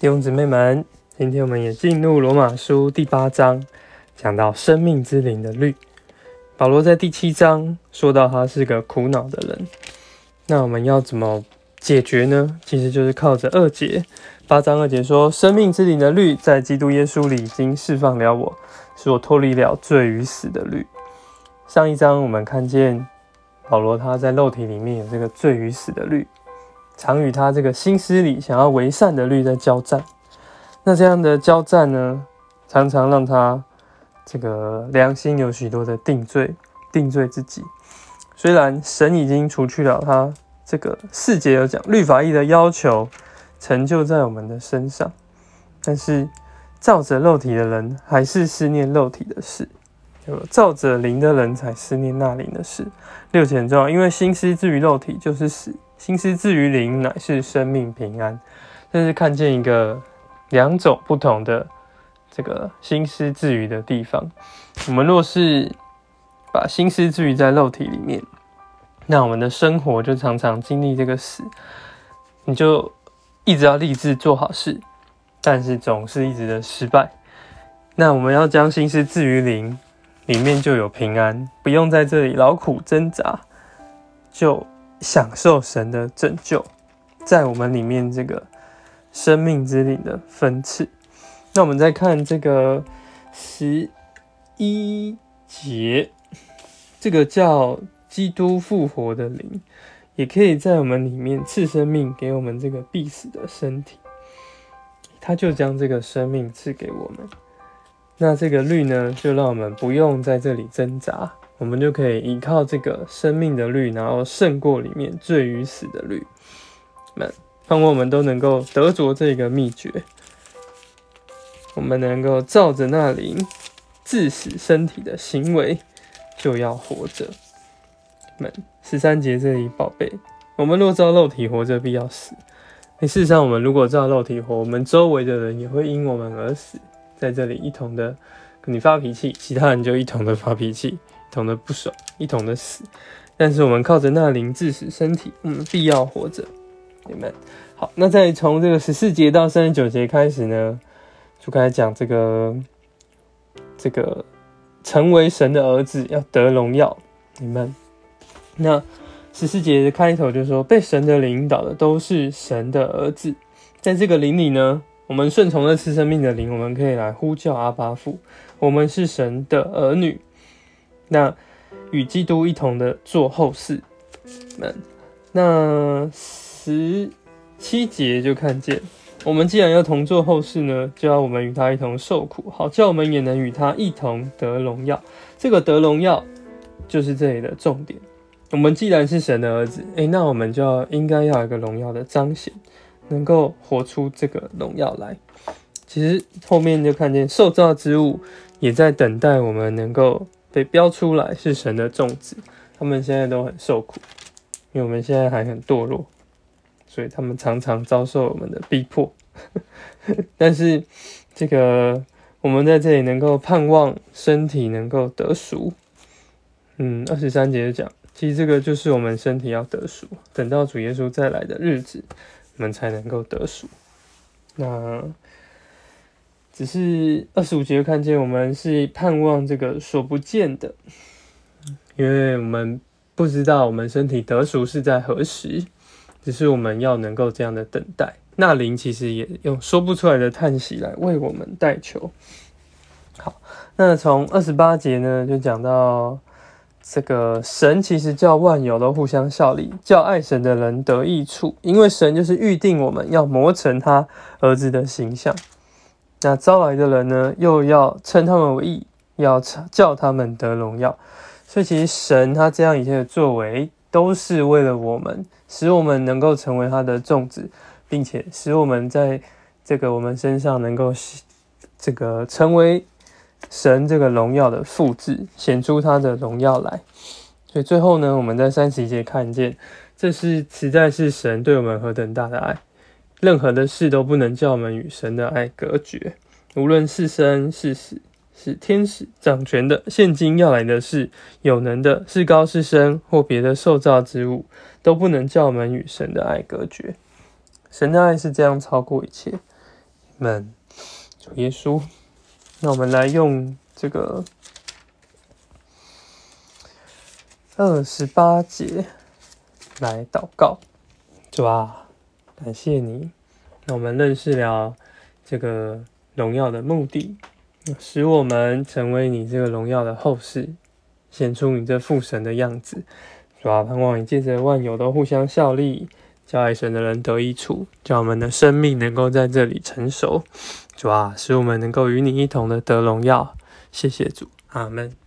弟兄姊妹们，今天我们也进入罗马书第八章，讲到生命之灵的律。保罗在第七章说到他是个苦恼的人，那我们要怎么解决呢？其实就是靠着二节，八章二节说，生命之灵的律在基督耶稣里已经释放了我，使我脱离了罪与死的律。上一章我们看见保罗他在肉体里面有这个罪与死的律。常与他这个心思里想要为善的律在交战，那这样的交战呢，常常让他这个良心有许多的定罪，定罪自己。虽然神已经除去了他这个四节有讲律法义的要求，成就在我们的身上，但是照着肉体的人还是思念肉体的事，照着灵的人才思念那灵的事。六节很重要，因为心思至于肉体就是死。心思至于灵，乃是生命平安。这是看见一个两种不同的这个心思至于的地方。我们若是把心思置于在肉体里面，那我们的生活就常常经历这个死。你就一直要立志做好事，但是总是一直的失败。那我们要将心思置于灵，里面就有平安，不用在这里劳苦挣扎，就。享受神的拯救，在我们里面这个生命之灵的分次。那我们再看这个十一节，这个叫基督复活的灵，也可以在我们里面赐生命给我们这个必死的身体。他就将这个生命赐给我们。那这个律呢，就让我们不用在这里挣扎。我们就可以依靠这个生命的律，然后胜过里面罪与死的律。们，盼望我们都能够得着这个秘诀。我们能够照着那灵致死身体的行为，就要活着。们，十三节这里宝贝，我们若照肉体活着，必要死。事实上，我们如果照肉体活，我们周围的人也会因我们而死。在这里一同的跟你发脾气，其他人就一同的发脾气。同的不爽，一同的死，但是我们靠着那灵致死身体，我们必要活着，你们？好，那再从这个十四节到三十九节开始呢，就开始讲这个这个成为神的儿子要得荣耀，你们？那十四节的开头就说，被神的领导的都是神的儿子，在这个灵里呢，我们顺从了赐生命的灵，我们可以来呼叫阿巴父，我们是神的儿女。那与基督一同的做后事们，那十七节就看见，我们既然要同做后事呢，就要我们与他一同受苦，好叫我们也能与他一同得荣耀。这个得荣耀就是这里的重点。我们既然是神的儿子，诶，那我们就要应该要一个荣耀的彰显，能够活出这个荣耀来。其实后面就看见受造之物也在等待我们能够。被标出来是神的种子，他们现在都很受苦，因为我们现在还很堕落，所以他们常常遭受我们的逼迫。但是这个我们在这里能够盼望身体能够得赎。嗯，二十三节讲，其实这个就是我们身体要得赎，等到主耶稣再来的日子，我们才能够得赎。那。只是二十五节看见我们是盼望这个所不见的，因为我们不知道我们身体得赎是在何时，只是我们要能够这样的等待。那灵其实也用说不出来的叹息来为我们代求。好，那从二十八节呢，就讲到这个神其实叫万有都互相效力，叫爱神的人得益处，因为神就是预定我们要磨成他儿子的形象。那招来的人呢，又要称他们为义，要叫他们得荣耀。所以，其实神他这样一切的作为，都是为了我们，使我们能够成为他的种子，并且使我们在这个我们身上能够这个成为神这个荣耀的复制，显出他的荣耀来。所以最后呢，我们在三十一节看见，这是实在是神对我们何等大的爱。任何的事都不能叫我们与神的爱隔绝，无论是生是死，是天使掌权的，现今要来的是有能的，是高是深或别的受造之物，都不能叫我们与神的爱隔绝。神的爱是这样超过一切，们。主耶稣，那我们来用这个二十八节来祷告，主啊，感谢你，那我们认识了这个荣耀的目的，使我们成为你这个荣耀的后世，显出你这父神的样子。主啊，盼望你借着万有都互相效力，叫爱神的人得益处，叫我们的生命能够在这里成熟。主啊，使我们能够与你一同的得荣耀。谢谢主，阿门。